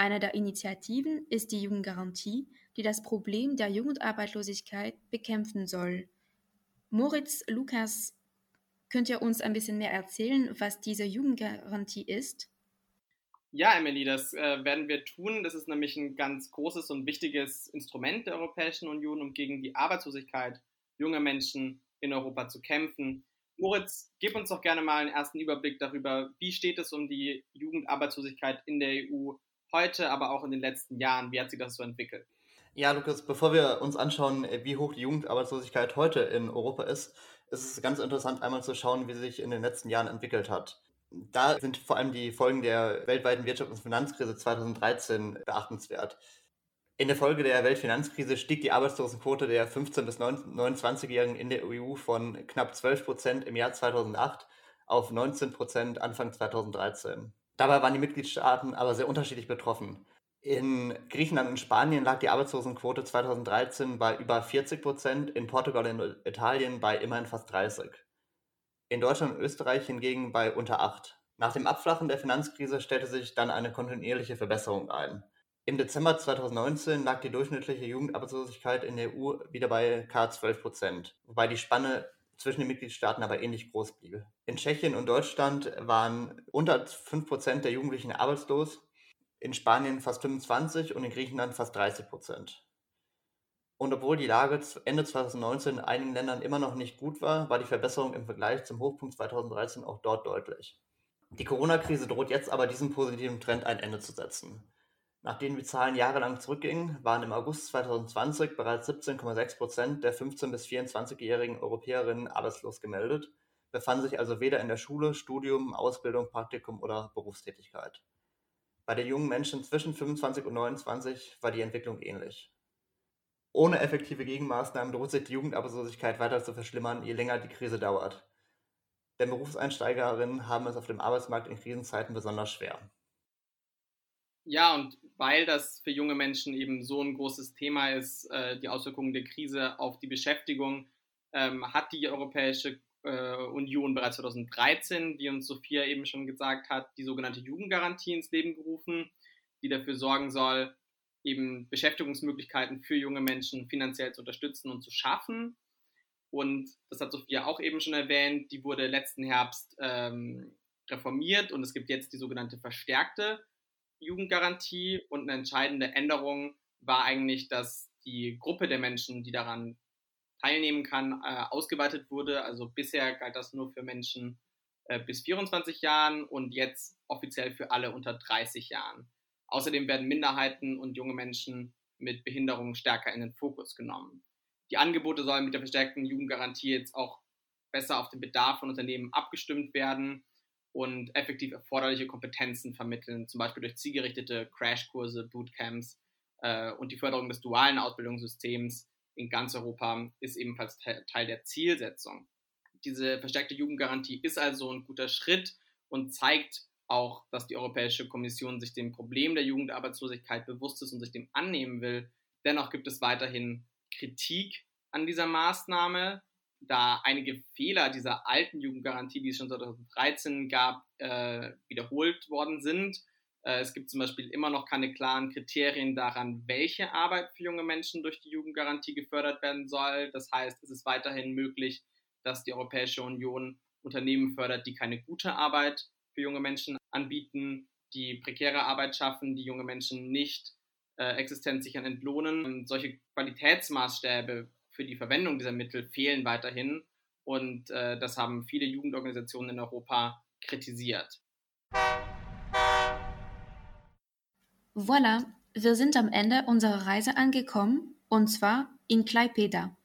Eine der Initiativen ist die Jugendgarantie, die das Problem der Jugendarbeitslosigkeit bekämpfen soll. Moritz Lukas, könnt ihr uns ein bisschen mehr erzählen, was diese Jugendgarantie ist? Ja, Emily, das äh, werden wir tun. Das ist nämlich ein ganz großes und wichtiges Instrument der Europäischen Union, um gegen die Arbeitslosigkeit junger Menschen in Europa zu kämpfen. Moritz, gib uns doch gerne mal einen ersten Überblick darüber, wie steht es um die Jugendarbeitslosigkeit in der EU heute, aber auch in den letzten Jahren? Wie hat sich das so entwickelt? Ja, Lukas, bevor wir uns anschauen, wie hoch die Jugendarbeitslosigkeit heute in Europa ist, ist es ganz interessant, einmal zu schauen, wie sie sich in den letzten Jahren entwickelt hat. Da sind vor allem die Folgen der weltweiten Wirtschafts- und Finanzkrise 2013 beachtenswert. In der Folge der Weltfinanzkrise stieg die Arbeitslosenquote der 15- bis 29-Jährigen in der EU von knapp 12 Prozent im Jahr 2008 auf 19 Prozent Anfang 2013. Dabei waren die Mitgliedstaaten aber sehr unterschiedlich betroffen. In Griechenland und Spanien lag die Arbeitslosenquote 2013 bei über 40 Prozent, in Portugal und Italien bei immerhin fast 30. In Deutschland und Österreich hingegen bei unter 8. Nach dem Abflachen der Finanzkrise stellte sich dann eine kontinuierliche Verbesserung ein. Im Dezember 2019 lag die durchschnittliche Jugendarbeitslosigkeit in der EU wieder bei K 12 Prozent, wobei die Spanne zwischen den Mitgliedstaaten aber ähnlich groß bliebe. In Tschechien und Deutschland waren unter 5 Prozent der Jugendlichen arbeitslos, in Spanien fast 25 und in Griechenland fast 30 Prozent. Und obwohl die Lage Ende 2019 in einigen Ländern immer noch nicht gut war, war die Verbesserung im Vergleich zum Hochpunkt 2013 auch dort deutlich. Die Corona-Krise droht jetzt aber diesem positiven Trend ein Ende zu setzen. Nachdem die Zahlen jahrelang zurückgingen, waren im August 2020 bereits 17,6 Prozent der 15- bis 24-jährigen Europäerinnen arbeitslos gemeldet, befanden sich also weder in der Schule, Studium, Ausbildung, Praktikum oder Berufstätigkeit. Bei den jungen Menschen zwischen 25 und 29 war die Entwicklung ähnlich. Ohne effektive Gegenmaßnahmen droht sich die Jugendarbeitslosigkeit weiter zu verschlimmern, je länger die Krise dauert. Denn Berufseinsteigerinnen haben es auf dem Arbeitsmarkt in Krisenzeiten besonders schwer. Ja, und weil das für junge Menschen eben so ein großes Thema ist, äh, die Auswirkungen der Krise auf die Beschäftigung, ähm, hat die Europäische äh, Union bereits 2013, wie uns Sophia eben schon gesagt hat, die sogenannte Jugendgarantie ins Leben gerufen, die dafür sorgen soll, eben Beschäftigungsmöglichkeiten für junge Menschen finanziell zu unterstützen und zu schaffen. Und das hat Sophia auch eben schon erwähnt, die wurde letzten Herbst ähm, reformiert und es gibt jetzt die sogenannte verstärkte Jugendgarantie. Und eine entscheidende Änderung war eigentlich, dass die Gruppe der Menschen, die daran teilnehmen kann, äh, ausgeweitet wurde. Also bisher galt das nur für Menschen äh, bis 24 Jahren und jetzt offiziell für alle unter 30 Jahren. Außerdem werden Minderheiten und junge Menschen mit Behinderungen stärker in den Fokus genommen. Die Angebote sollen mit der verstärkten Jugendgarantie jetzt auch besser auf den Bedarf von Unternehmen abgestimmt werden und effektiv erforderliche Kompetenzen vermitteln, zum Beispiel durch zielgerichtete Crashkurse, Bootcamps äh, und die Förderung des dualen Ausbildungssystems in ganz Europa ist ebenfalls Teil der Zielsetzung. Diese verstärkte Jugendgarantie ist also ein guter Schritt und zeigt auch, dass die Europäische Kommission sich dem Problem der Jugendarbeitslosigkeit bewusst ist und sich dem annehmen will. Dennoch gibt es weiterhin Kritik an dieser Maßnahme, da einige Fehler dieser alten Jugendgarantie, die es schon 2013 gab, äh, wiederholt worden sind. Äh, es gibt zum Beispiel immer noch keine klaren Kriterien daran, welche Arbeit für junge Menschen durch die Jugendgarantie gefördert werden soll. Das heißt, es ist weiterhin möglich, dass die Europäische Union Unternehmen fördert, die keine gute Arbeit für junge Menschen anbieten, die prekäre Arbeit schaffen, die junge Menschen nicht äh, existenzsichern entlohnen. Und solche Qualitätsmaßstäbe für die Verwendung dieser Mittel fehlen weiterhin und äh, das haben viele Jugendorganisationen in Europa kritisiert. Voilà, wir sind am Ende unserer Reise angekommen und zwar in Klaipeda,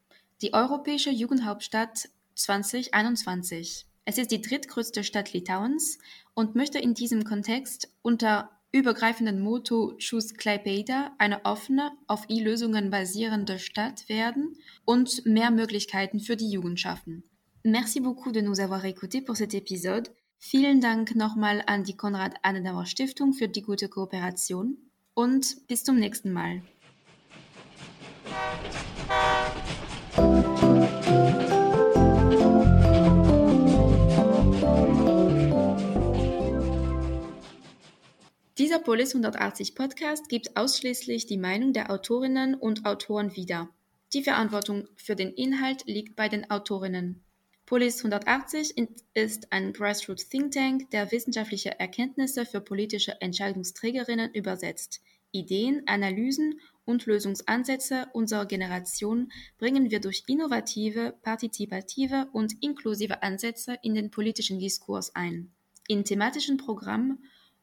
die europäische Jugendhauptstadt 2021. Es ist die drittgrößte Stadt Litauens und möchte in diesem Kontext unter übergreifenden Motto Choose Klaipeda eine offene, auf E-Lösungen basierende Stadt werden und mehr Möglichkeiten für die Jugend schaffen. Merci beaucoup de nous avoir écoutés pour cet épisode. Vielen Dank nochmal an die Konrad-Adenauer-Stiftung für die gute Kooperation und bis zum nächsten Mal. Dieser Polis 180 Podcast gibt ausschließlich die Meinung der Autorinnen und Autoren wieder. Die Verantwortung für den Inhalt liegt bei den Autorinnen. Polis 180 ist ein Grassroots Think Tank, der wissenschaftliche Erkenntnisse für politische Entscheidungsträgerinnen übersetzt. Ideen, Analysen und Lösungsansätze unserer Generation bringen wir durch innovative, partizipative und inklusive Ansätze in den politischen Diskurs ein. In thematischen Programmen